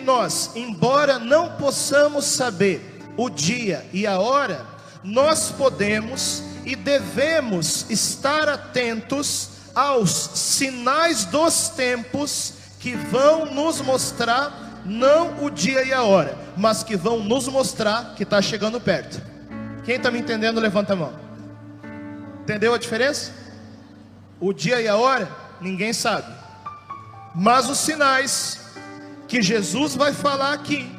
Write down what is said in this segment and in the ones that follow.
que nós, embora não possamos saber o dia e a hora, nós podemos e devemos estar atentos aos sinais dos tempos que vão nos mostrar não o dia e a hora, mas que vão nos mostrar que está chegando perto. Quem está me entendendo, levanta a mão. Entendeu a diferença? O dia e a hora, ninguém sabe. Mas os sinais que Jesus vai falar aqui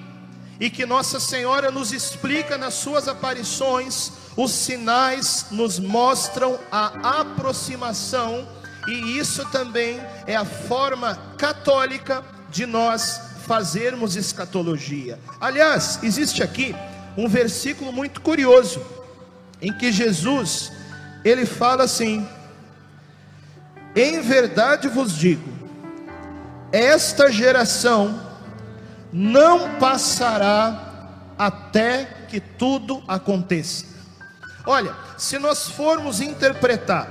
e que Nossa Senhora nos explica nas suas aparições, os sinais nos mostram a aproximação e isso também é a forma católica de nós fazermos escatologia. Aliás, existe aqui um versículo muito curioso em que Jesus ele fala assim: Em verdade vos digo, esta geração não passará até que tudo aconteça. Olha, se nós formos interpretar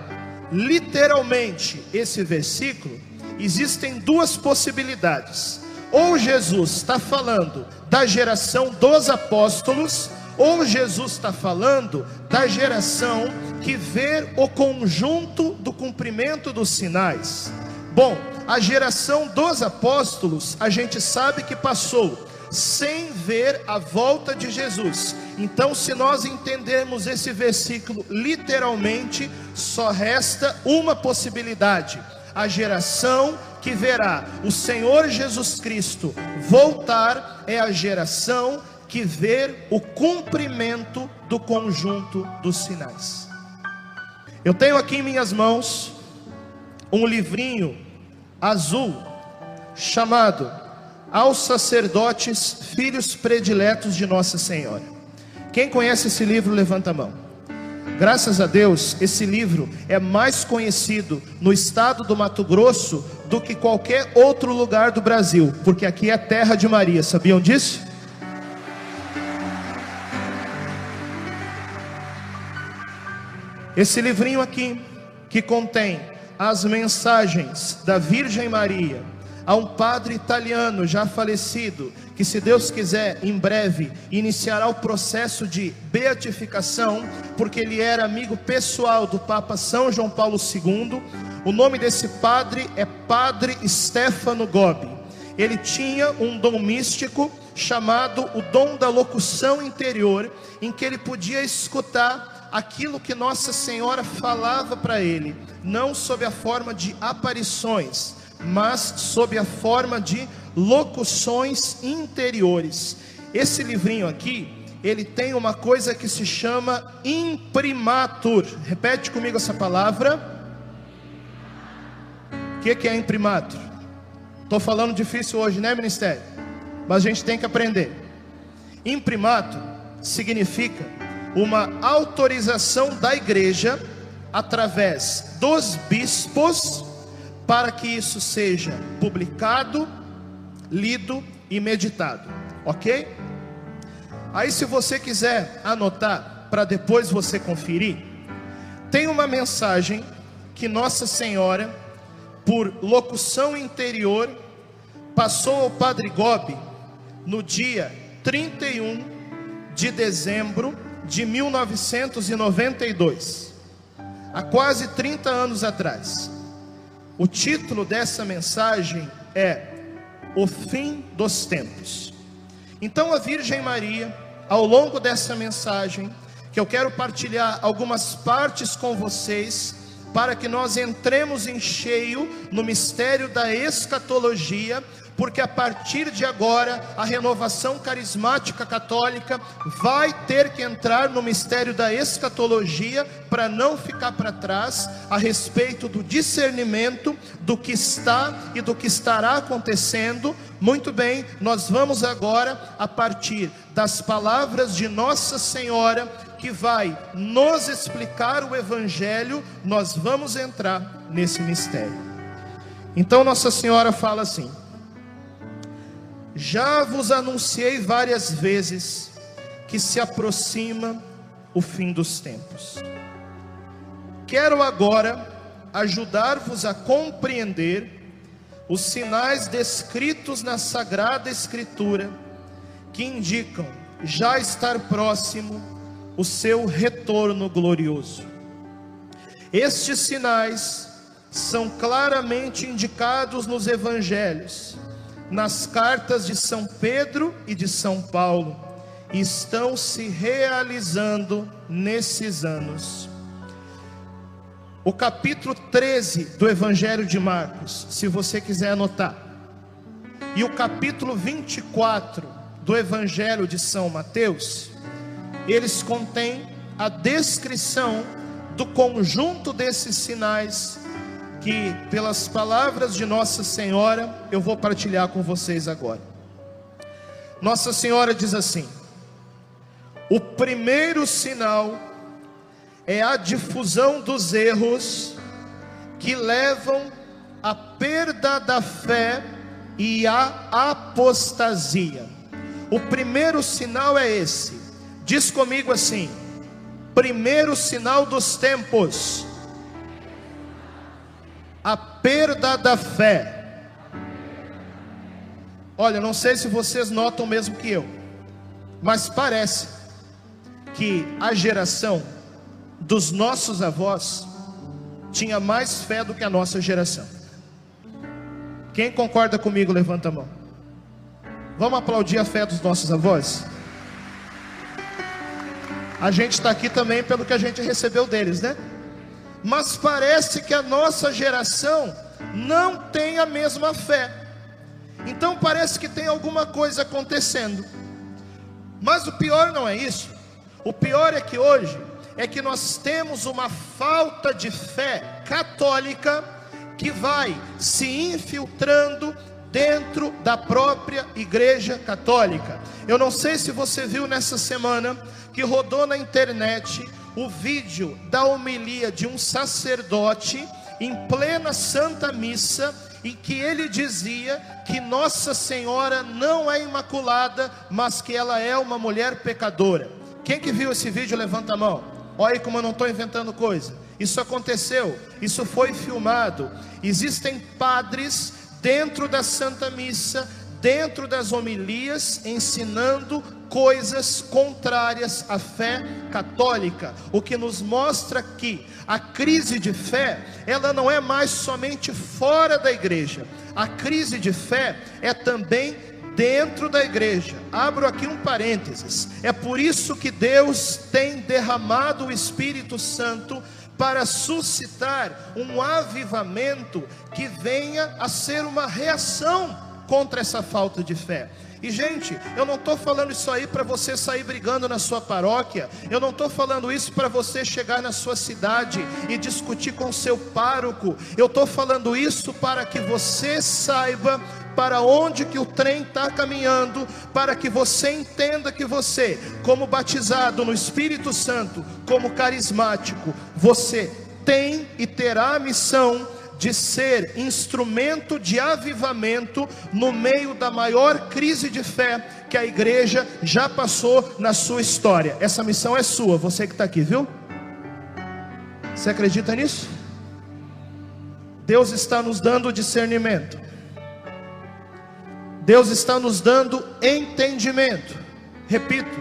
literalmente esse versículo, existem duas possibilidades. Ou Jesus está falando da geração dos apóstolos, ou Jesus está falando da geração que vê o conjunto do cumprimento dos sinais. Bom, a geração dos apóstolos, a gente sabe que passou sem ver a volta de Jesus. Então, se nós entendermos esse versículo literalmente, só resta uma possibilidade: a geração que verá o Senhor Jesus Cristo voltar é a geração que vê o cumprimento do conjunto dos sinais. Eu tenho aqui em minhas mãos um livrinho azul chamado aos sacerdotes, filhos prediletos de Nossa Senhora. Quem conhece esse livro, levanta a mão. Graças a Deus, esse livro é mais conhecido no estado do Mato Grosso do que qualquer outro lugar do Brasil, porque aqui é terra de Maria, sabiam disso? Esse livrinho aqui, que contém as mensagens da Virgem Maria, a um padre italiano já falecido, que, se Deus quiser, em breve iniciará o processo de beatificação, porque ele era amigo pessoal do Papa São João Paulo II. O nome desse padre é Padre Stefano Gobi. Ele tinha um dom místico chamado o dom da locução interior, em que ele podia escutar aquilo que Nossa Senhora falava para ele, não sob a forma de aparições, mas sob a forma de locuções interiores. Esse livrinho aqui, ele tem uma coisa que se chama imprimatur. Repete comigo essa palavra. O que, que é imprimatur? Estou falando difícil hoje, né, ministério? Mas a gente tem que aprender. Imprimatur significa uma autorização da igreja através dos bispos para que isso seja publicado, lido e meditado, ok? Aí, se você quiser anotar para depois você conferir, tem uma mensagem que Nossa Senhora, por locução interior, passou ao Padre Gobi no dia 31 de dezembro de 1992, há quase 30 anos atrás. O título dessa mensagem é O Fim dos Tempos. Então a Virgem Maria, ao longo dessa mensagem, que eu quero partilhar algumas partes com vocês, para que nós entremos em cheio no mistério da escatologia, porque a partir de agora a renovação carismática católica vai ter que entrar no mistério da escatologia para não ficar para trás a respeito do discernimento do que está e do que estará acontecendo. Muito bem, nós vamos agora a partir das palavras de Nossa Senhora que vai nos explicar o evangelho, nós vamos entrar nesse mistério. Então Nossa Senhora fala assim: já vos anunciei várias vezes que se aproxima o fim dos tempos. Quero agora ajudar-vos a compreender os sinais descritos na Sagrada Escritura que indicam já estar próximo o seu retorno glorioso. Estes sinais são claramente indicados nos evangelhos, nas cartas de São Pedro e de São Paulo, estão se realizando nesses anos. O capítulo 13 do Evangelho de Marcos, se você quiser anotar, e o capítulo 24 do Evangelho de São Mateus, eles contêm a descrição do conjunto desses sinais que, pelas palavras de Nossa Senhora, eu vou partilhar com vocês agora. Nossa Senhora diz assim: o primeiro sinal é a difusão dos erros que levam à perda da fé e à apostasia. O primeiro sinal é esse. Diz comigo assim: primeiro sinal dos tempos, a perda da fé. Olha, não sei se vocês notam mesmo que eu, mas parece que a geração dos nossos avós tinha mais fé do que a nossa geração. Quem concorda comigo, levanta a mão. Vamos aplaudir a fé dos nossos avós? A gente está aqui também pelo que a gente recebeu deles, né? Mas parece que a nossa geração não tem a mesma fé. Então parece que tem alguma coisa acontecendo. Mas o pior não é isso. O pior é que hoje é que nós temos uma falta de fé católica que vai se infiltrando dentro da própria Igreja Católica. Eu não sei se você viu nessa semana que rodou na internet o vídeo da homilia de um sacerdote em plena Santa Missa, em que ele dizia que Nossa Senhora não é imaculada, mas que ela é uma mulher pecadora. Quem que viu esse vídeo, levanta a mão. Olha como eu não estou inventando coisa. Isso aconteceu, isso foi filmado. Existem padres dentro da Santa Missa, dentro das homilias, ensinando coisas contrárias à fé católica, o que nos mostra que a crise de fé, ela não é mais somente fora da igreja. A crise de fé é também dentro da igreja. Abro aqui um parênteses. É por isso que Deus tem derramado o Espírito Santo para suscitar um avivamento que venha a ser uma reação contra essa falta de fé. E gente, eu não estou falando isso aí para você sair brigando na sua paróquia. Eu não estou falando isso para você chegar na sua cidade e discutir com seu pároco. Eu estou falando isso para que você saiba para onde que o trem está caminhando, para que você entenda que você, como batizado no Espírito Santo, como carismático, você tem e terá a missão de ser instrumento de avivamento no meio da maior crise de fé que a igreja já passou na sua história. Essa missão é sua, você que está aqui, viu? Você acredita nisso? Deus está nos dando discernimento. Deus está nos dando entendimento. Repito,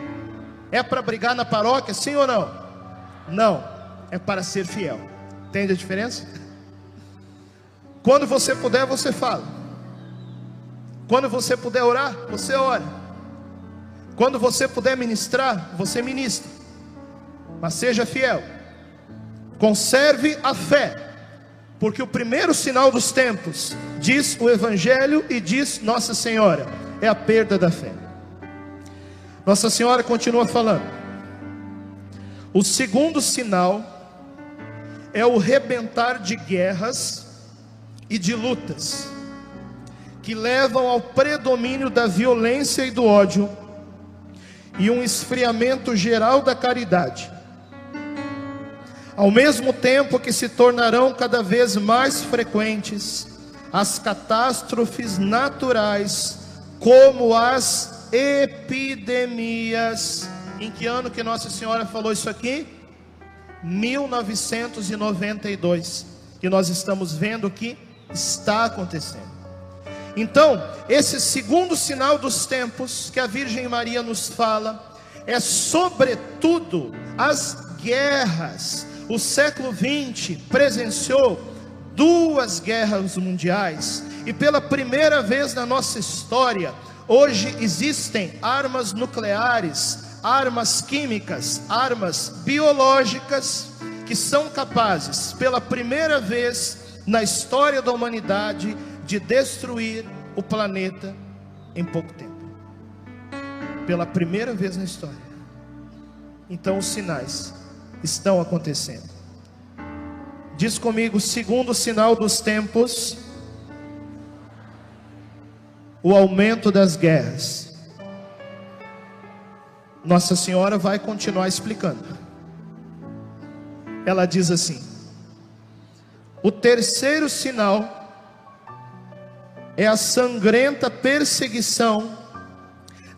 é para brigar na paróquia, sim ou não? Não, é para ser fiel. Entende a diferença? Quando você puder, você fala. Quando você puder orar, você ora. Quando você puder ministrar, você ministra. Mas seja fiel. Conserve a fé porque o primeiro sinal dos tempos, diz o Evangelho e diz Nossa Senhora, é a perda da fé. Nossa Senhora continua falando. O segundo sinal é o rebentar de guerras e de lutas, que levam ao predomínio da violência e do ódio, e um esfriamento geral da caridade ao mesmo tempo que se tornarão cada vez mais frequentes as catástrofes naturais, como as epidemias. Em que ano que Nossa Senhora falou isso aqui? 1992. E nós estamos vendo que está acontecendo. Então, esse segundo sinal dos tempos que a Virgem Maria nos fala é sobretudo as guerras. O século 20 presenciou duas guerras mundiais e pela primeira vez na nossa história, hoje existem armas nucleares, armas químicas, armas biológicas que são capazes, pela primeira vez na história da humanidade, de destruir o planeta em pouco tempo. Pela primeira vez na história. Então os sinais estão acontecendo. Diz comigo, segundo sinal dos tempos, o aumento das guerras. Nossa Senhora vai continuar explicando. Ela diz assim: o terceiro sinal é a sangrenta perseguição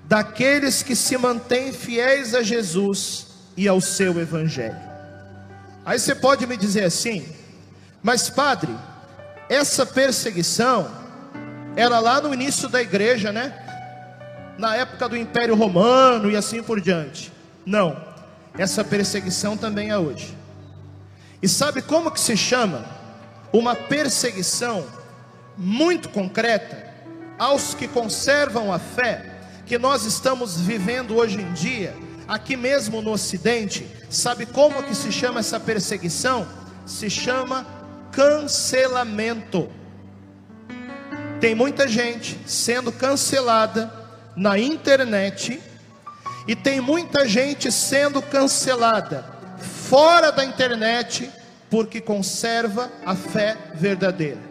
daqueles que se mantêm fiéis a Jesus e ao seu evangelho. Aí você pode me dizer assim, mas padre, essa perseguição era lá no início da igreja, né? Na época do Império Romano e assim por diante. Não, essa perseguição também é hoje. E sabe como que se chama? Uma perseguição muito concreta aos que conservam a fé que nós estamos vivendo hoje em dia, aqui mesmo no Ocidente. Sabe como que se chama essa perseguição? Se chama cancelamento. Tem muita gente sendo cancelada na internet e tem muita gente sendo cancelada fora da internet porque conserva a fé verdadeira.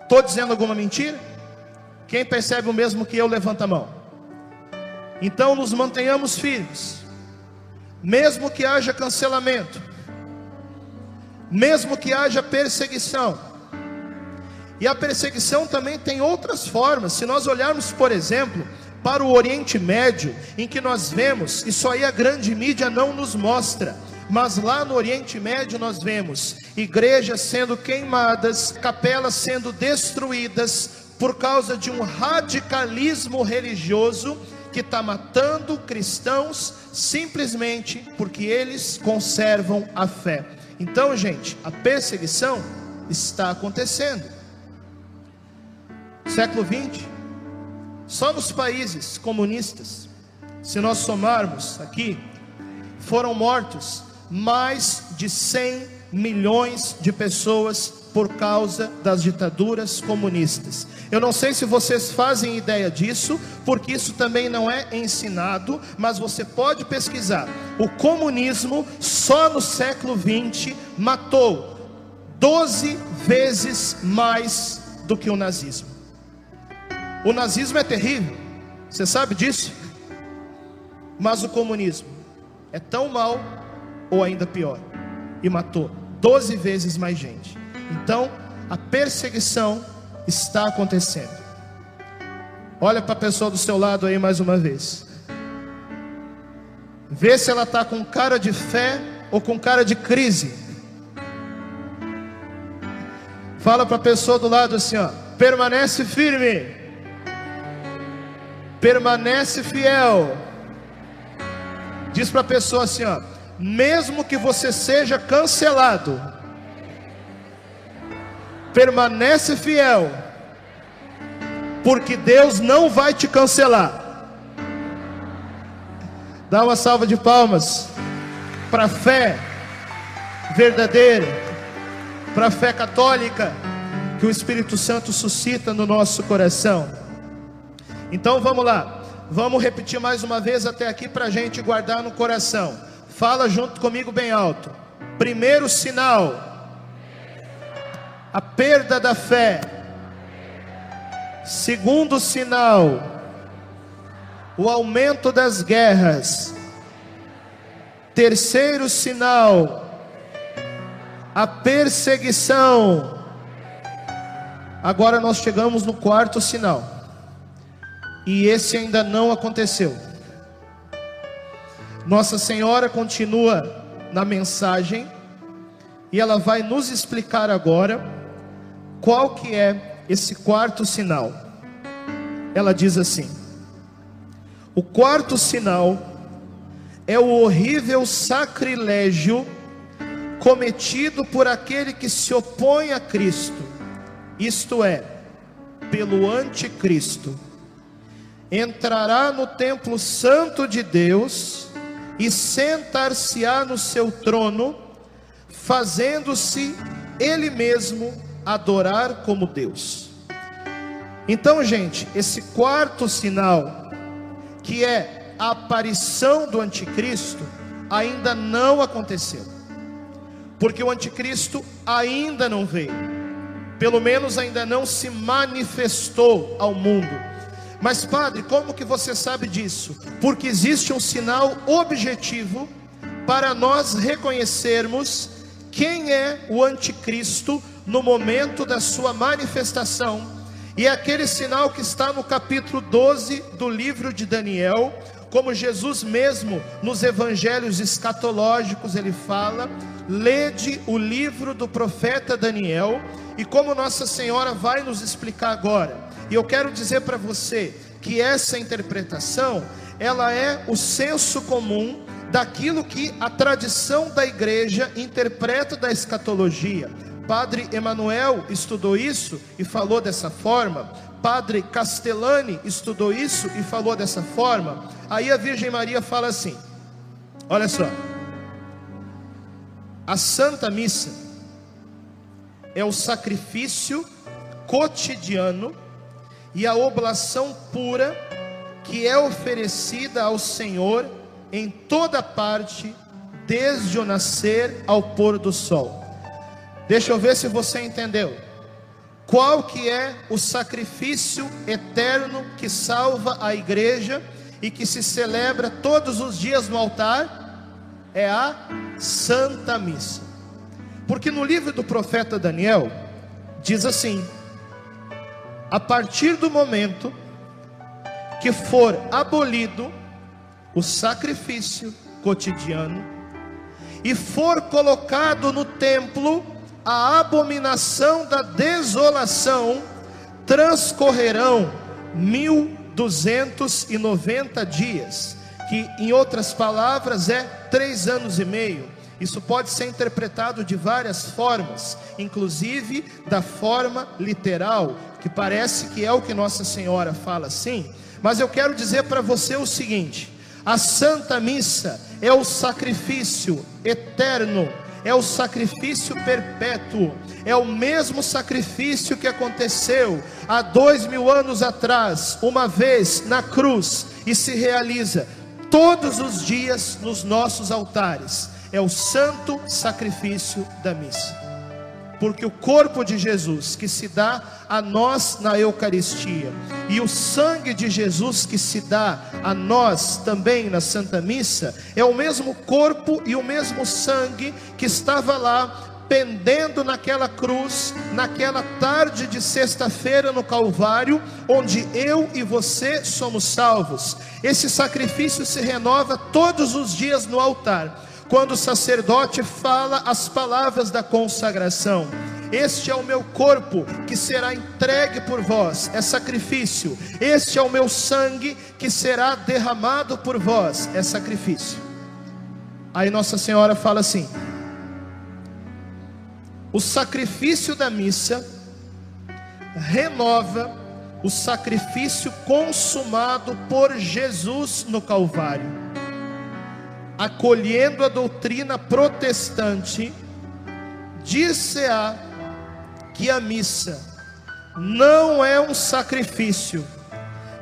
Estou dizendo alguma mentira? Quem percebe o mesmo que eu, levanta a mão. Então nos mantenhamos firmes, mesmo que haja cancelamento, mesmo que haja perseguição. E a perseguição também tem outras formas. Se nós olharmos, por exemplo, para o Oriente Médio, em que nós vemos, isso aí a grande mídia não nos mostra mas lá no Oriente Médio nós vemos igrejas sendo queimadas, capelas sendo destruídas por causa de um radicalismo religioso que está matando cristãos simplesmente porque eles conservam a fé. Então, gente, a perseguição está acontecendo. Século 20, só nos países comunistas, se nós somarmos aqui, foram mortos mais de 100 milhões de pessoas por causa das ditaduras comunistas. Eu não sei se vocês fazem ideia disso, porque isso também não é ensinado, mas você pode pesquisar. O comunismo, só no século 20, matou 12 vezes mais do que o nazismo. O nazismo é terrível, você sabe disso? Mas o comunismo é tão mal ou ainda pior, e matou 12 vezes mais gente. Então, a perseguição está acontecendo. Olha para a pessoa do seu lado aí mais uma vez. Vê se ela está com cara de fé ou com cara de crise. Fala para a pessoa do lado assim, ó, permanece firme. Permanece fiel. Diz para a pessoa assim, ó, mesmo que você seja cancelado, permanece fiel, porque Deus não vai te cancelar. Dá uma salva de palmas para a fé verdadeira, para a fé católica que o Espírito Santo suscita no nosso coração. Então vamos lá, vamos repetir mais uma vez até aqui para a gente guardar no coração. Fala junto comigo bem alto. Primeiro sinal: a perda da fé. Segundo sinal: o aumento das guerras. Terceiro sinal: a perseguição. Agora nós chegamos no quarto sinal. E esse ainda não aconteceu. Nossa Senhora continua na mensagem e ela vai nos explicar agora qual que é esse quarto sinal. ela diz assim: O quarto sinal é o horrível sacrilégio cometido por aquele que se opõe a Cristo, isto é, pelo anticristo. Entrará no templo santo de Deus e sentar-se-á no seu trono, fazendo-se ele mesmo adorar como Deus. Então, gente, esse quarto sinal, que é a aparição do anticristo, ainda não aconteceu. Porque o anticristo ainda não veio. Pelo menos ainda não se manifestou ao mundo. Mas, padre, como que você sabe disso? Porque existe um sinal objetivo para nós reconhecermos quem é o anticristo no momento da sua manifestação. E é aquele sinal que está no capítulo 12 do livro de Daniel, como Jesus mesmo nos evangelhos escatológicos ele fala, lede o livro do profeta Daniel, e como Nossa Senhora vai nos explicar agora. E eu quero dizer para você que essa interpretação, ela é o senso comum daquilo que a tradição da igreja interpreta da escatologia. Padre Emanuel estudou isso e falou dessa forma. Padre Castellani estudou isso e falou dessa forma. Aí a Virgem Maria fala assim: Olha só. A Santa Missa é o sacrifício cotidiano e a oblação pura que é oferecida ao Senhor em toda parte, desde o nascer ao pôr do sol. Deixa eu ver se você entendeu. Qual que é o sacrifício eterno que salva a igreja e que se celebra todos os dias no altar? É a Santa Missa. Porque no livro do profeta Daniel diz assim: a partir do momento que for abolido o sacrifício cotidiano e for colocado no templo a abominação da desolação, transcorrerão mil duzentos e noventa dias, que em outras palavras é três anos e meio. Isso pode ser interpretado de várias formas, inclusive da forma literal, que parece que é o que Nossa Senhora fala assim, mas eu quero dizer para você o seguinte: a Santa Missa é o sacrifício eterno, é o sacrifício perpétuo, é o mesmo sacrifício que aconteceu há dois mil anos atrás, uma vez na cruz, e se realiza todos os dias nos nossos altares. É o santo sacrifício da missa porque o corpo de Jesus que se dá a nós na Eucaristia e o sangue de Jesus que se dá a nós também na Santa Missa é o mesmo corpo e o mesmo sangue que estava lá pendendo naquela cruz, naquela tarde de sexta-feira no Calvário, onde eu e você somos salvos. Esse sacrifício se renova todos os dias no altar quando o sacerdote fala as palavras da consagração. Este é o meu corpo que será entregue por vós, é sacrifício. Este é o meu sangue que será derramado por vós, é sacrifício. Aí Nossa Senhora fala assim: o sacrifício da missa renova o sacrifício consumado por Jesus no Calvário acolhendo a doutrina protestante, dir-se-á que a missa não é um sacrifício,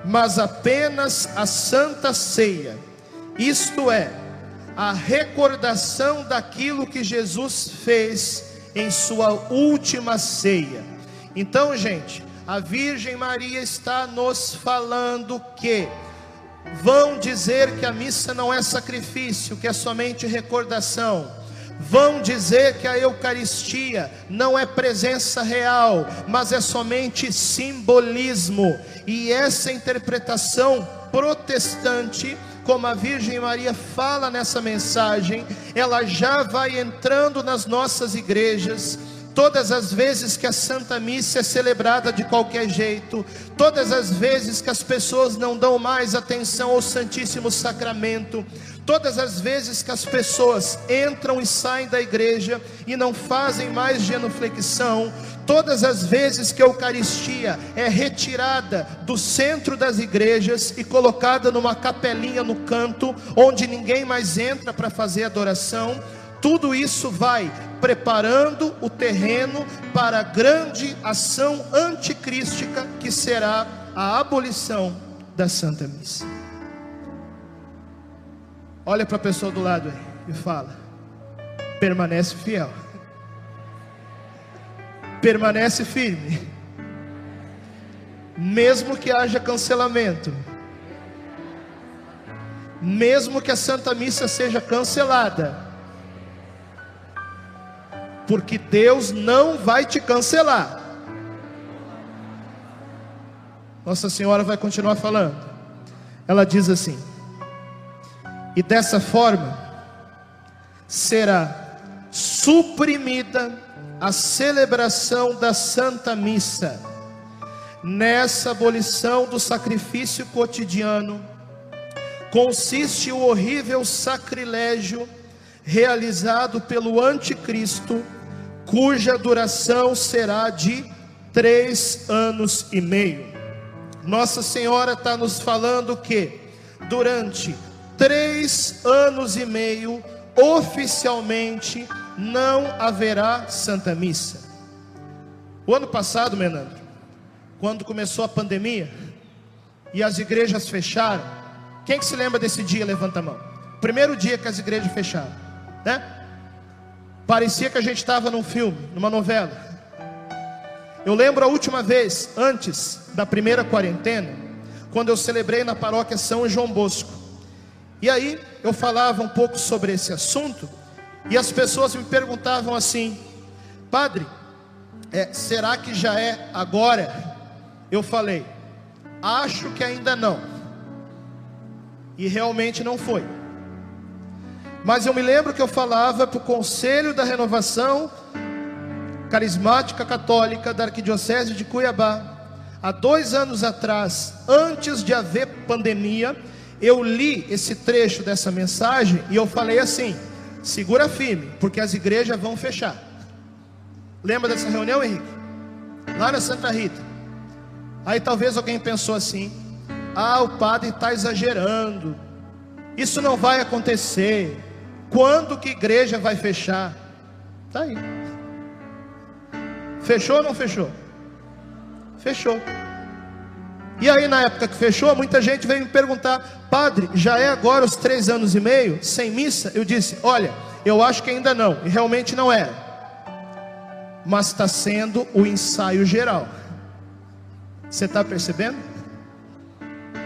mas apenas a santa ceia, isto é, a recordação daquilo que Jesus fez em sua última ceia. Então, gente, a Virgem Maria está nos falando que Vão dizer que a missa não é sacrifício, que é somente recordação. Vão dizer que a Eucaristia não é presença real, mas é somente simbolismo. E essa interpretação protestante, como a Virgem Maria fala nessa mensagem, ela já vai entrando nas nossas igrejas todas as vezes que a Santa Missa é celebrada de qualquer jeito, todas as vezes que as pessoas não dão mais atenção ao Santíssimo Sacramento, todas as vezes que as pessoas entram e saem da igreja e não fazem mais genuflexão, todas as vezes que a Eucaristia é retirada do centro das igrejas e colocada numa capelinha no canto, onde ninguém mais entra para fazer adoração, tudo isso vai preparando o terreno para a grande ação anticrística que será a abolição da Santa Missa. Olha para a pessoa do lado aí e fala: permanece fiel, permanece firme, mesmo que haja cancelamento, mesmo que a Santa Missa seja cancelada porque Deus não vai te cancelar. Nossa Senhora vai continuar falando. Ela diz assim: e dessa forma será suprimida a celebração da Santa Missa. Nessa abolição do sacrifício cotidiano, consiste o horrível sacrilégio realizado pelo anticristo, cuja duração será de três anos e meio. Nossa Senhora está nos falando que durante três anos e meio, oficialmente, não haverá Santa Missa. O ano passado, Menandro, quando começou a pandemia e as igrejas fecharam, quem que se lembra desse dia? Levanta a mão. Primeiro dia que as igrejas fecharam né? Parecia que a gente estava num filme, numa novela. Eu lembro a última vez, antes da primeira quarentena, quando eu celebrei na paróquia São João Bosco. E aí eu falava um pouco sobre esse assunto, e as pessoas me perguntavam assim: Padre, é, será que já é agora? Eu falei: Acho que ainda não. E realmente não foi. Mas eu me lembro que eu falava para o Conselho da Renovação Carismática Católica da Arquidiocese de Cuiabá, há dois anos atrás, antes de haver pandemia, eu li esse trecho dessa mensagem e eu falei assim: segura firme, porque as igrejas vão fechar. Lembra dessa reunião, Henrique? Lá na Santa Rita. Aí talvez alguém pensou assim: ah, o padre está exagerando, isso não vai acontecer. Quando que igreja vai fechar? Está aí. Fechou ou não fechou? Fechou. E aí, na época que fechou, muita gente veio me perguntar: Padre, já é agora os três anos e meio sem missa? Eu disse: Olha, eu acho que ainda não, e realmente não era. Mas está sendo o ensaio geral. Você está percebendo?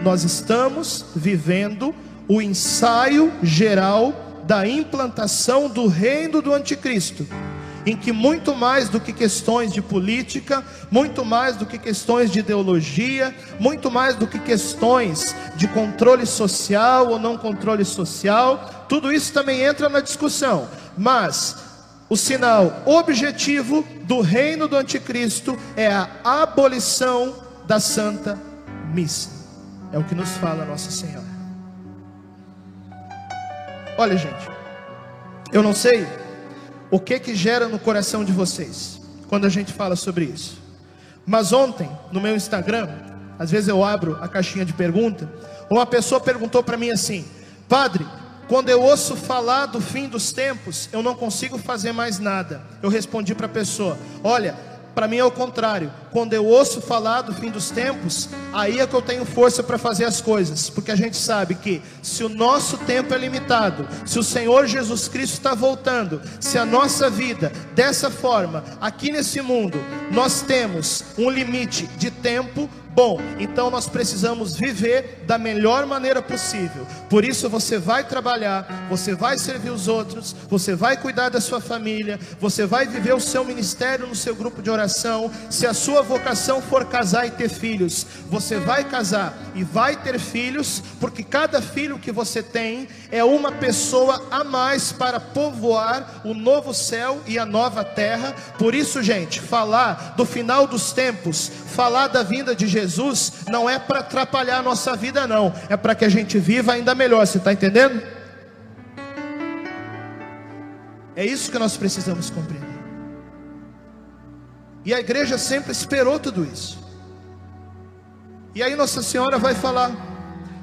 Nós estamos vivendo o ensaio geral da implantação do reino do anticristo, em que muito mais do que questões de política, muito mais do que questões de ideologia, muito mais do que questões de controle social ou não controle social, tudo isso também entra na discussão, mas o sinal objetivo do reino do anticristo é a abolição da santa missa. É o que nos fala Nossa Senhora. Olha, gente, eu não sei o que que gera no coração de vocês quando a gente fala sobre isso. Mas ontem, no meu Instagram, às vezes eu abro a caixinha de pergunta, uma pessoa perguntou para mim assim: "Padre, quando eu ouço falar do fim dos tempos, eu não consigo fazer mais nada". Eu respondi para a pessoa: "Olha, para mim é o contrário. Quando eu ouço falar do fim dos tempos, aí é que eu tenho força para fazer as coisas, porque a gente sabe que se o nosso tempo é limitado, se o Senhor Jesus Cristo está voltando, se a nossa vida dessa forma, aqui nesse mundo, nós temos um limite de tempo, Bom, então nós precisamos viver da melhor maneira possível. Por isso você vai trabalhar, você vai servir os outros, você vai cuidar da sua família, você vai viver o seu ministério no seu grupo de oração. Se a sua vocação for casar e ter filhos, você vai casar e vai ter filhos, porque cada filho que você tem é uma pessoa a mais para povoar o novo céu e a nova terra. Por isso, gente, falar do final dos tempos, falar da vinda de Jesus, não é para atrapalhar a nossa vida, não, é para que a gente viva ainda melhor. Você está entendendo? É isso que nós precisamos compreender. E a igreja sempre esperou tudo isso. E aí Nossa Senhora vai falar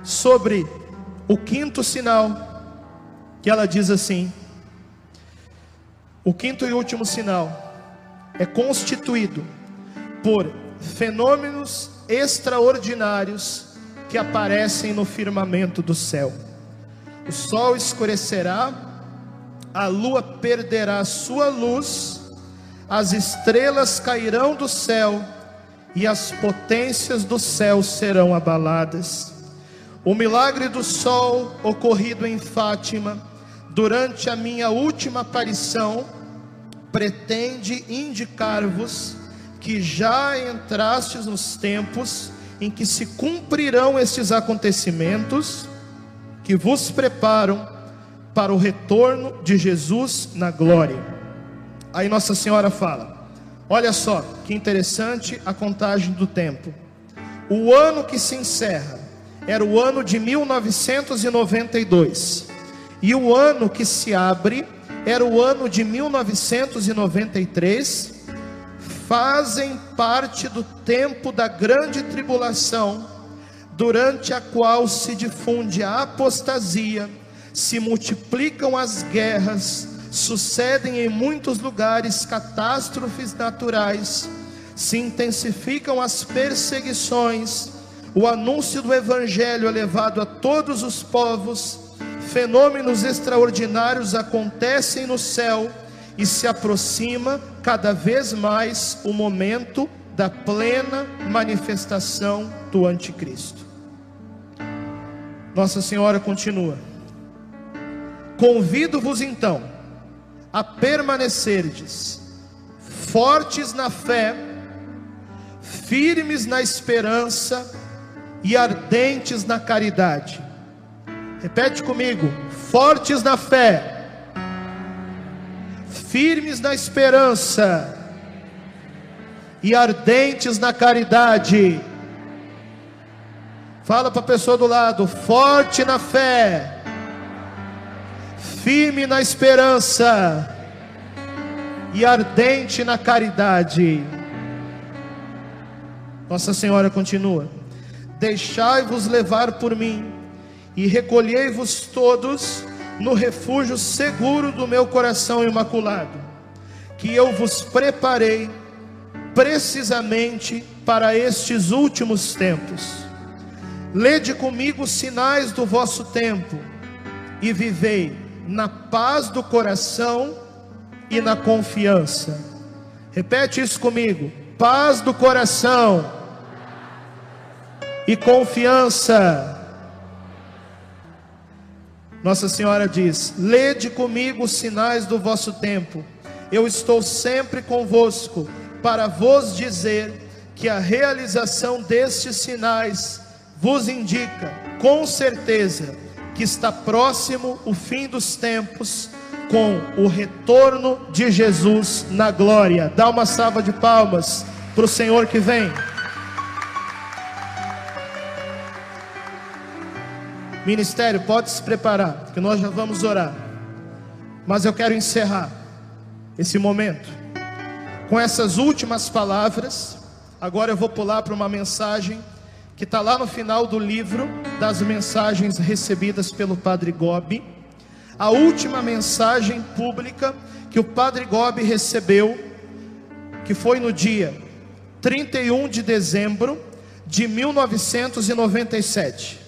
sobre o quinto sinal, que ela diz assim: o quinto e último sinal é constituído por fenômenos extraordinários que aparecem no firmamento do céu. O sol escurecerá, a lua perderá sua luz, as estrelas cairão do céu e as potências do céu serão abaladas. O milagre do sol ocorrido em Fátima, durante a minha última aparição, pretende indicar-vos que já entrastes nos tempos em que se cumprirão estes acontecimentos que vos preparam para o retorno de Jesus na glória. Aí Nossa Senhora fala: Olha só que interessante a contagem do tempo. O ano que se encerra era o ano de 1992, e o ano que se abre era o ano de 1993. Fazem parte do tempo da grande tribulação, durante a qual se difunde a apostasia, se multiplicam as guerras, sucedem em muitos lugares catástrofes naturais, se intensificam as perseguições, o anúncio do Evangelho é levado a todos os povos, fenômenos extraordinários acontecem no céu e se aproxima cada vez mais o momento da plena manifestação do Anticristo. Nossa Senhora continua. Convido-vos então a permanecerdes fortes na fé, firmes na esperança e ardentes na caridade. Repete comigo: fortes na fé, firmes na esperança e ardentes na caridade. Fala para a pessoa do lado: forte na fé firme na esperança e ardente na caridade. Nossa Senhora continua: Deixai-vos levar por mim e recolhei-vos todos no refúgio seguro do meu coração imaculado, que eu vos preparei precisamente para estes últimos tempos. Lede comigo os sinais do vosso tempo e vivei na paz do coração e na confiança. Repete isso comigo: paz do coração e confiança. Nossa Senhora diz: Lede comigo os sinais do vosso tempo. Eu estou sempre convosco para vos dizer que a realização destes sinais vos indica com certeza que está próximo o fim dos tempos, com o retorno de Jesus na glória. Dá uma salva de palmas para o Senhor que vem. Ministério, pode se preparar, que nós já vamos orar. Mas eu quero encerrar esse momento com essas últimas palavras. Agora eu vou pular para uma mensagem que está lá no final do livro das mensagens recebidas pelo Padre Gobi, a última mensagem pública que o Padre Gobi recebeu, que foi no dia 31 de dezembro de 1997.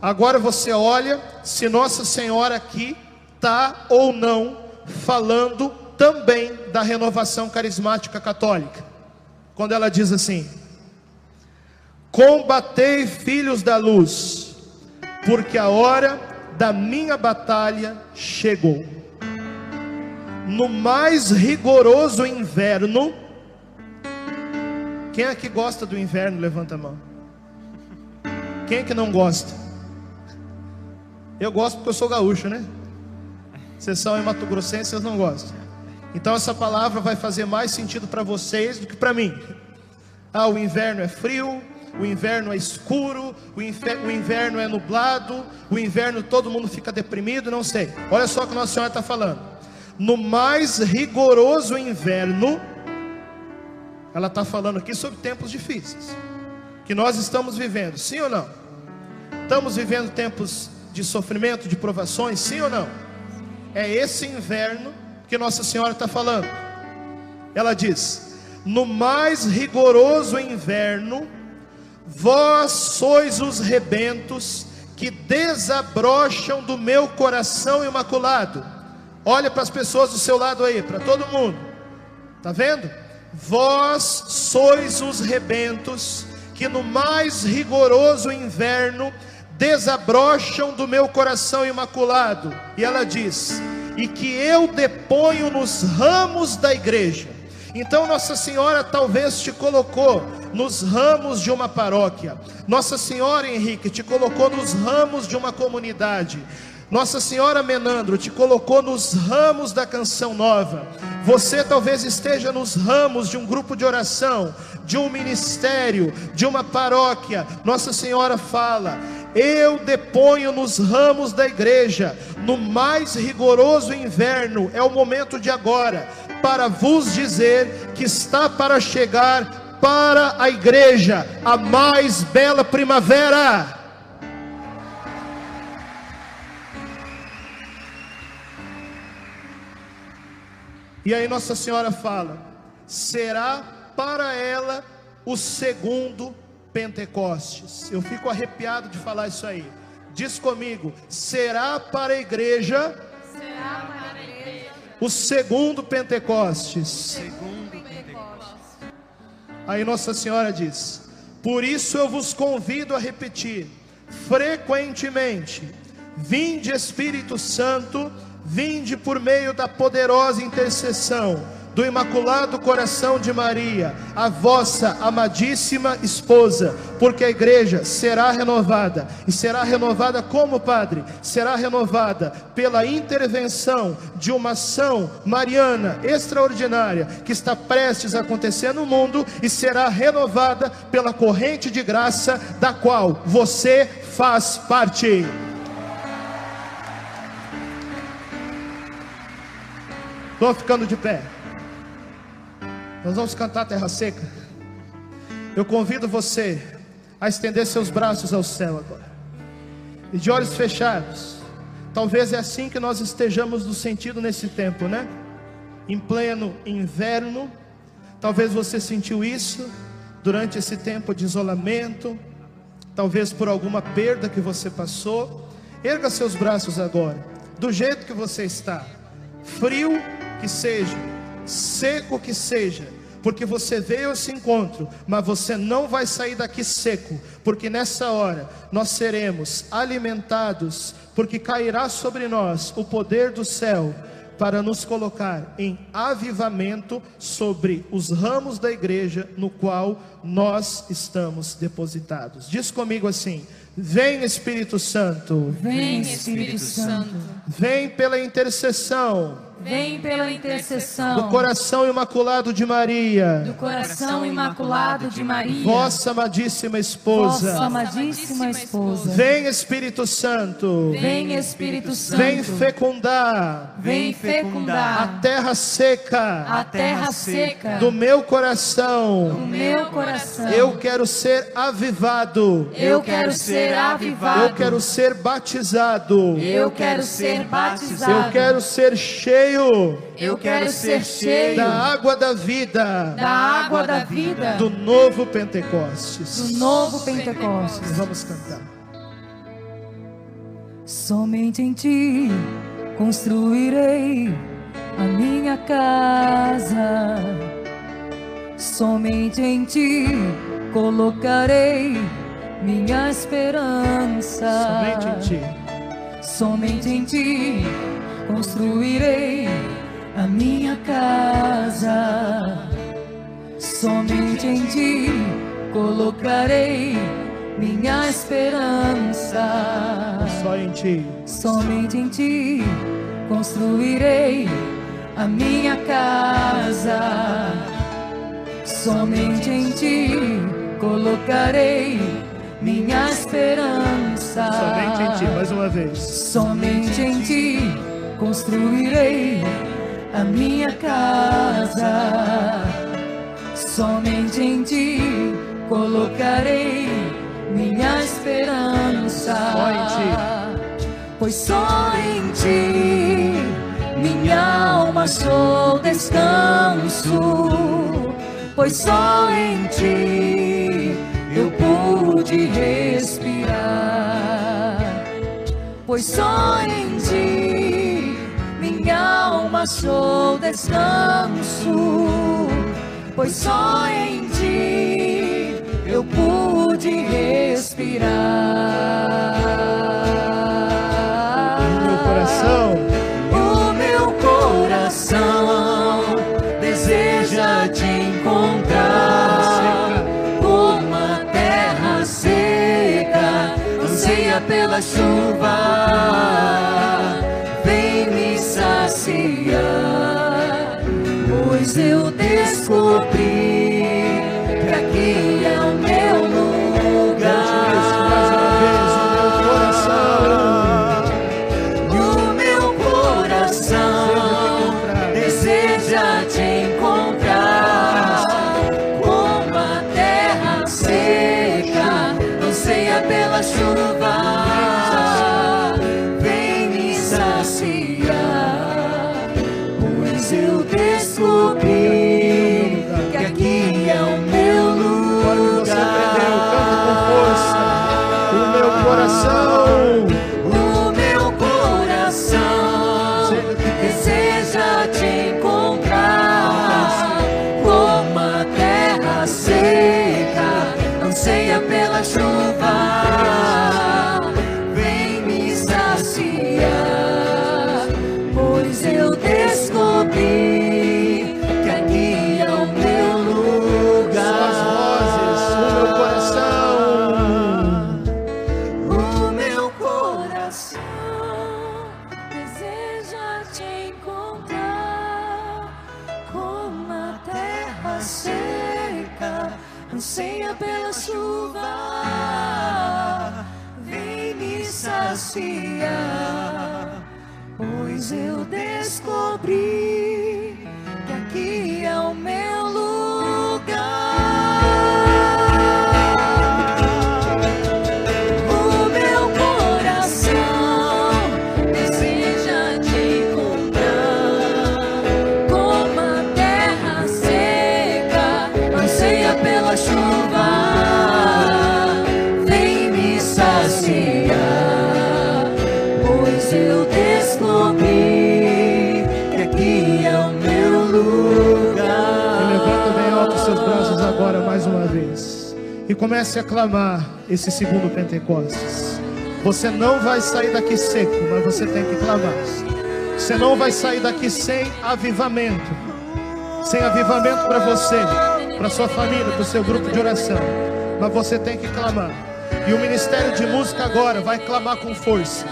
Agora você olha se Nossa Senhora aqui está ou não falando também da renovação carismática católica. Quando ela diz assim: Combatei, filhos da luz, porque a hora da minha batalha chegou. No mais rigoroso inverno, quem é que gosta do inverno? Levanta a mão. Quem que não gosta? Eu gosto porque eu sou gaúcho, né? Vocês são em Mato Grossense, vocês não gostam. Então essa palavra vai fazer mais sentido para vocês do que para mim. Ah, o inverno é frio, o inverno é escuro, o, o, inverno é nublado, o inverno todo mundo fica deprimido, não sei. Olha só o que Nossa Senhora está falando. No mais rigoroso inverno, ela está falando aqui sobre tempos difíceis que nós estamos vivendo, sim ou não? Estamos vivendo tempos de sofrimento, de provações, sim ou não? É esse inverno que Nossa Senhora está falando. Ela diz: No mais rigoroso inverno, vós sois os rebentos que desabrocham do meu coração imaculado. Olha para as pessoas do seu lado aí, para todo mundo. Tá vendo? Vós sois os rebentos que no mais rigoroso inverno desabrocham do meu coração imaculado. E ela diz: E que eu deponho nos ramos da igreja. Então Nossa Senhora talvez te colocou nos ramos de uma paróquia. Nossa Senhora Henrique te colocou nos ramos de uma comunidade. Nossa Senhora Menandro te colocou nos ramos da canção nova. Você talvez esteja nos ramos de um grupo de oração, de um ministério, de uma paróquia. Nossa Senhora fala: Eu deponho nos ramos da igreja, no mais rigoroso inverno, é o momento de agora, para vos dizer que está para chegar para a igreja a mais bela primavera. E aí Nossa Senhora fala: será para ela o segundo Pentecostes. Eu fico arrepiado de falar isso aí. Diz comigo: será para a igreja, será para a igreja. o segundo Pentecostes. Segundo Pentecostes. Aí Nossa Senhora diz: por isso eu vos convido a repetir frequentemente: Vinde Espírito Santo Vinde por meio da poderosa intercessão do Imaculado Coração de Maria, a vossa amadíssima esposa, porque a igreja será renovada, e será renovada como, Padre? Será renovada pela intervenção de uma ação mariana extraordinária que está prestes a acontecer no mundo e será renovada pela corrente de graça da qual você faz parte. Estou ficando de pé. Nós vamos cantar Terra Seca. Eu convido você a estender seus braços ao céu agora. E de olhos fechados. Talvez é assim que nós estejamos no sentido nesse tempo, né? Em pleno inverno. Talvez você sentiu isso durante esse tempo de isolamento. Talvez por alguma perda que você passou. Erga seus braços agora. Do jeito que você está. Frio que seja, seco que seja, porque você veio a esse encontro, mas você não vai sair daqui seco, porque nessa hora nós seremos alimentados, porque cairá sobre nós o poder do céu para nos colocar em avivamento sobre os ramos da igreja no qual nós estamos depositados. Diz comigo assim: Vem Espírito Santo. Vem Espírito Santo. Vem pela intercessão Vem pela intercessão. Do coração imaculado de Maria, do coração imaculado de Maria, vossa amadíssima esposa, vossa amadíssima esposa. Vem Espírito Santo, vem Espírito Santo, vem fecundar, vem fecundar. A terra seca, a terra seca. Do meu coração, do meu coração. Eu quero ser avivado, eu quero ser avivado, eu quero ser batizado, eu quero ser batizado, eu quero ser cheio cheio. Eu quero ser cheio da água da vida. Da água da vida. Do novo Pentecostes. Do novo Pentecostes. Vamos cantar. Somente em ti construirei a minha casa. Somente em ti colocarei minha esperança. Somente em ti. Somente em ti construirei a minha casa. Somente em ti colocarei minha esperança. Só em ti. Somente em ti construirei a minha casa. Somente em ti colocarei minha esperança. Somente em ti, mais uma vez. Somente em ti construirei a minha casa. Somente em ti colocarei minha esperança. Só. Pois só em ti minha alma achou descanso. Pois só em ti eu pude respirar. Pois só em ti achou descanso. Pois só em ti eu pude respirar. No meu coração. O meu coração deseja te encontrar como a terra seca anseia pela chuva. Comece a clamar esse segundo Pentecostes. Você não vai sair daqui seco, mas você tem que clamar. Você não vai sair daqui sem avivamento. Sem avivamento para você, para sua família, para o seu grupo de oração. Mas você tem que clamar. E o Ministério de Música agora vai clamar com força.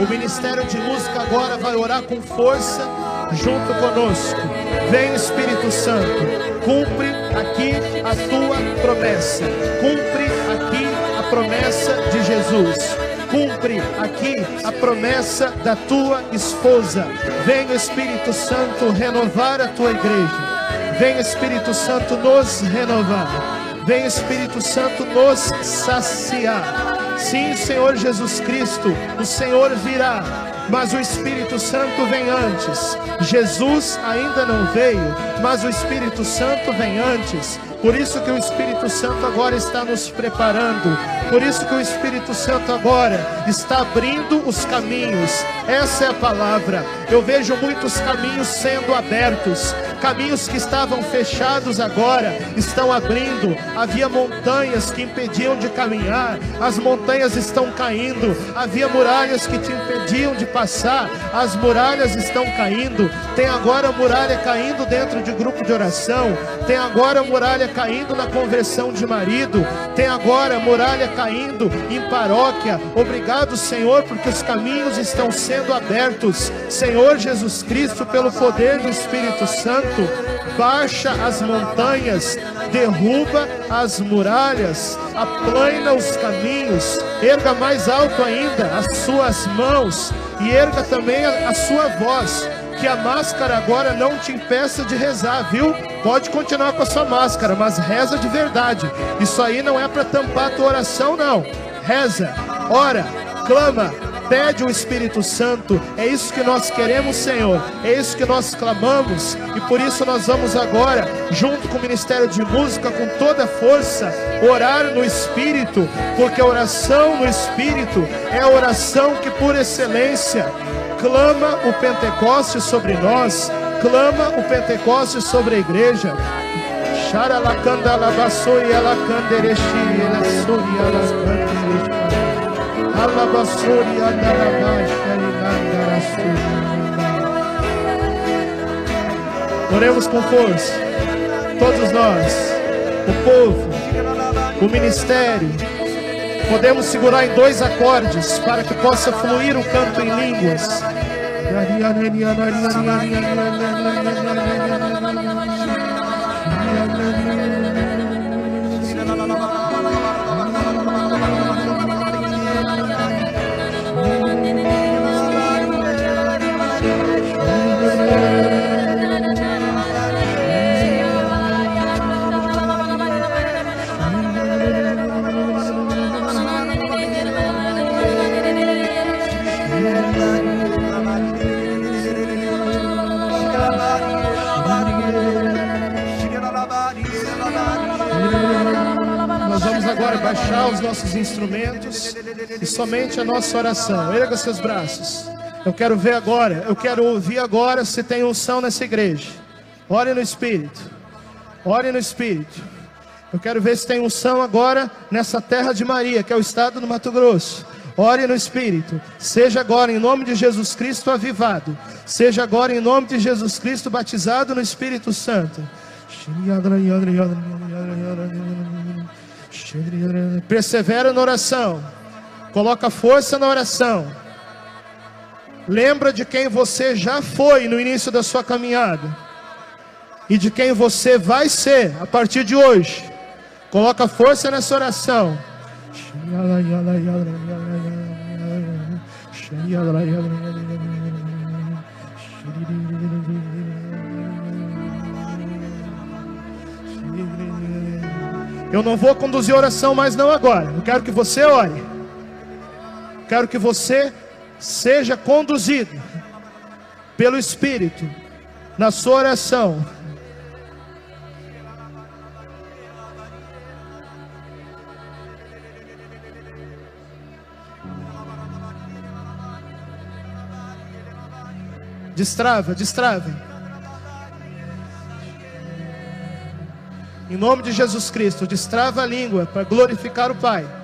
O Ministério de Música agora vai orar com força junto conosco. Vem Espírito Santo, cumpre aqui a tua promessa. Cumpre aqui a promessa de Jesus. Cumpre aqui a promessa da tua esposa. Vem Espírito Santo renovar a tua igreja. Vem Espírito Santo nos renovar. Vem Espírito Santo nos saciar. Sim, Senhor Jesus Cristo, o Senhor virá, mas o Espírito Santo vem antes. Jesus ainda não veio, mas o Espírito Santo vem antes. Por isso que o Espírito Santo agora está nos preparando. Por isso que o Espírito Santo agora está abrindo os caminhos. Essa é a palavra. Eu vejo muitos caminhos sendo abertos. Caminhos que estavam fechados agora estão abrindo. Havia montanhas que impediam de caminhar. As montanhas estão caindo. Havia muralhas que te impediam de passar. As muralhas estão caindo. Tem agora muralha caindo dentro de grupo de oração. Tem agora muralha caindo na conversão de marido. Tem agora muralha caindo em paróquia. Obrigado, Senhor, porque os caminhos estão sendo abertos. Senhor Jesus Cristo, pelo poder do Espírito Santo, baixa as montanhas, derruba as muralhas, aplana os caminhos, erga mais alto ainda as suas mãos e erga também a, a sua voz. Que a máscara agora não te impeça de rezar, viu? Pode continuar com a sua máscara, mas reza de verdade. Isso aí não é para tampar a tua oração, não. Reza, ora, clama, pede o Espírito Santo. É isso que nós queremos, Senhor. É isso que nós clamamos. E por isso nós vamos agora, junto com o Ministério de Música, com toda a força, orar no Espírito, porque a oração no Espírito é a oração que, por excelência, clama o Pentecoste sobre nós, clama o Pentecoste sobre a igreja. Oremos com força, todos nós, o povo, o ministério. Podemos segurar em dois acordes para que possa fluir o canto em línguas. Baixar os nossos instrumentos e somente a nossa oração. Erga seus braços. Eu quero ver agora, eu quero ouvir agora se tem unção nessa igreja. Ore no Espírito. Ore no Espírito. Eu quero ver se tem unção agora nessa terra de Maria, que é o estado do Mato Grosso. Ore no Espírito. Seja agora em nome de Jesus Cristo avivado. Seja agora em nome de Jesus Cristo batizado no Espírito Santo. Persevera na oração. Coloca força na oração. Lembra de quem você já foi no início da sua caminhada. E de quem você vai ser a partir de hoje. Coloca força nessa oração. Eu não vou conduzir oração mais não agora. Eu quero que você ore. Quero que você seja conduzido pelo Espírito na sua oração. Destrava, destrave. Em nome de Jesus Cristo, destrava a língua para glorificar o Pai.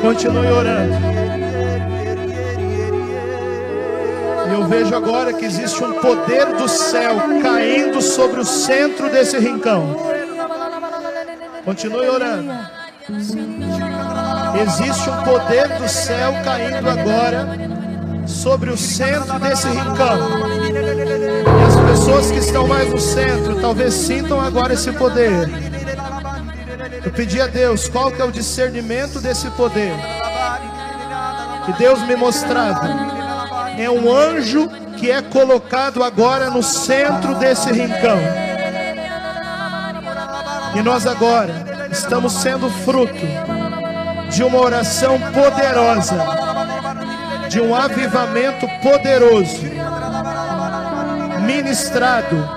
Continue orando. E eu vejo agora que existe um poder do céu caindo sobre o centro desse rincão. Continue orando. Existe um poder do céu caindo agora sobre o centro desse rincão. E as pessoas que estão mais no centro talvez sintam agora esse poder. Eu pedi a Deus qual que é o discernimento desse poder. E Deus me mostrava. É um anjo que é colocado agora no centro desse rincão. E nós agora estamos sendo fruto de uma oração poderosa, de um avivamento poderoso, ministrado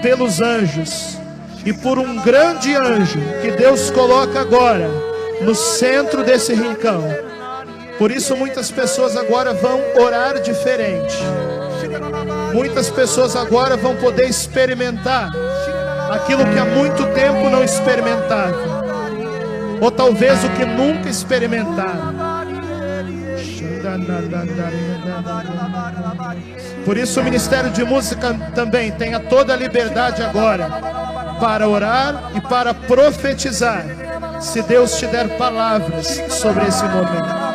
pelos anjos e por um grande anjo que Deus coloca agora no centro desse rincão. Por isso, muitas pessoas agora vão orar diferente. Muitas pessoas agora vão poder experimentar aquilo que há muito tempo não experimentavam, ou talvez o que nunca experimentaram. Por isso, o Ministério de Música também tenha toda a liberdade agora para orar e para profetizar, se Deus te der palavras sobre esse momento.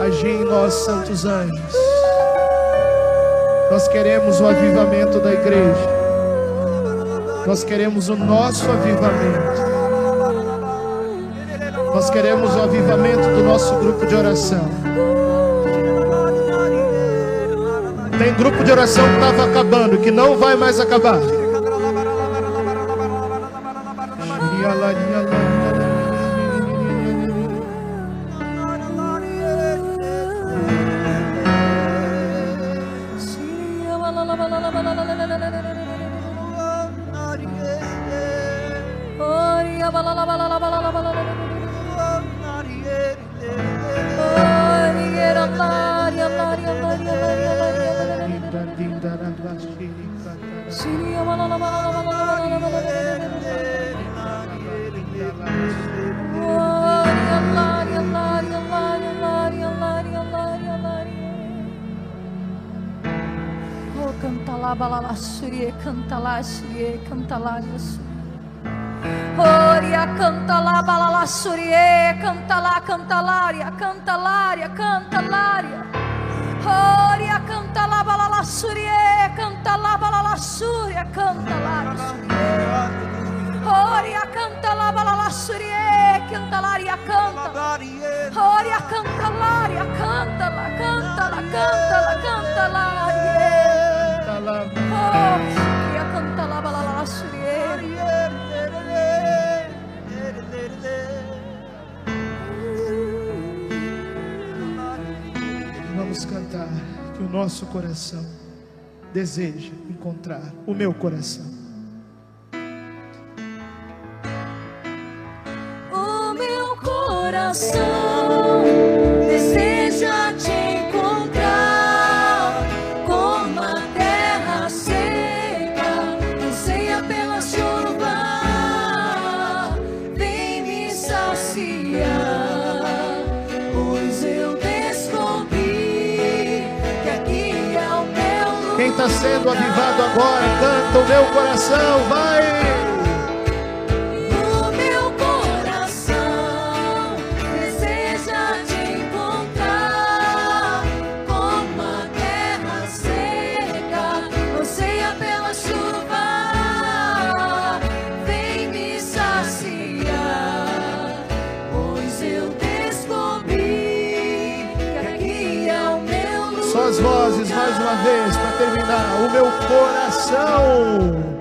Agir em nós, santos anjos. Nós queremos o avivamento da igreja. Nós queremos o nosso avivamento. Queremos o avivamento do nosso grupo de oração. Tem grupo de oração que estava acabando, que não vai mais acabar. Canta lá, surie, canta lá, Oria, canta lá, balala, surie, canta lá, canta lária, canta lária, canta lária. Oria, canta lá, balala, surie, canta lá, balala, suria, canta lá, Oria, canta lá, balala, surie, canta lária, canta. Oria, canta lária, canta lá, canta lá, canta lá, canta lá. Oh, suria, canta lá, balala, surie. Cantar que o nosso coração deseja encontrar o meu coração. O meu coração deseja te encontrar como a terra seca anseia pela chuva. Vem me saciar, pois eu descobri está sendo avivado agora, canta o meu coração, vai! O meu coração.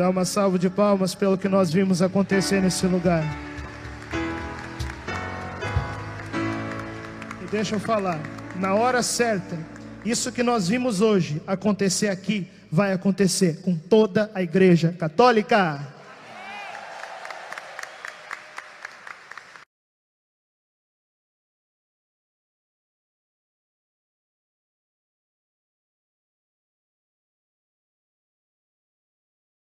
Dá uma salva de palmas pelo que nós vimos acontecer nesse lugar. E deixa eu falar, na hora certa, isso que nós vimos hoje acontecer aqui vai acontecer com toda a igreja católica.